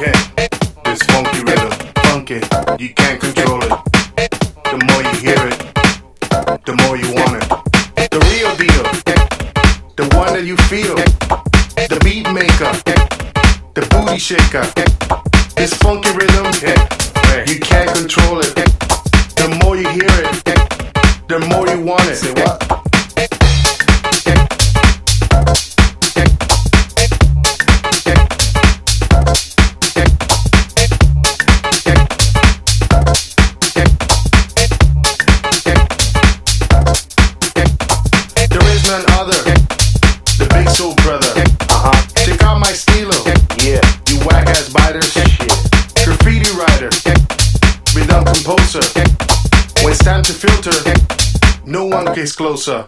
can. This funky rhythm, funky, you can't control it. The more you hear it, the more you want it. The real deal, the one that you feel. The beat maker, the booty shaker. This funky gets closer.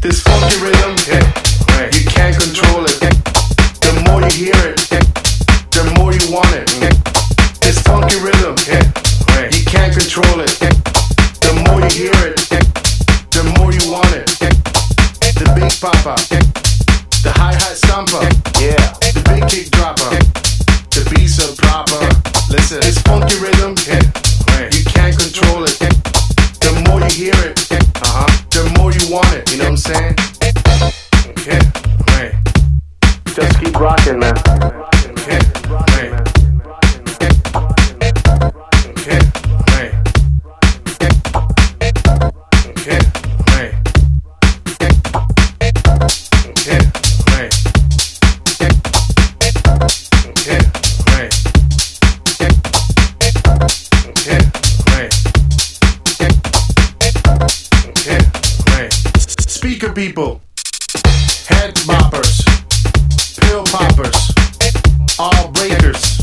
This funky rhythm, you can't control it. The more you hear it, the more you want it. This funky rhythm, you can't control it. The more you hear it, the more you want it. The big papa, people, head boppers, pill poppers, all breakers,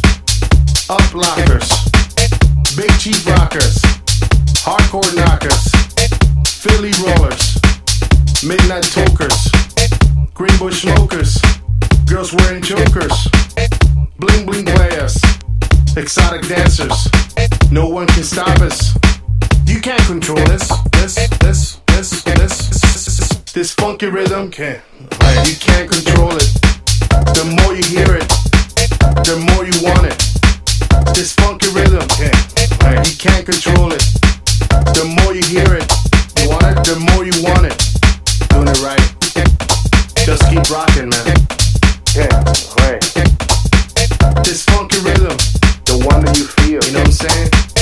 up lockers, big cheap rockers, hardcore knockers, Philly rollers, midnight tokers, green bush smokers, girls wearing chokers, bling bling players, exotic dancers. No one can stop us. You can't control this, this, this, this, this, this funky rhythm, can't, you can't control it. The more you hear it, the more you want it. This funky rhythm, can't, you can't control it. The more you hear it, you want it, the more you want it. Doing it right. Just keep rocking, man. Yeah, right. This funky rhythm, the one that you feel. You know what I'm saying?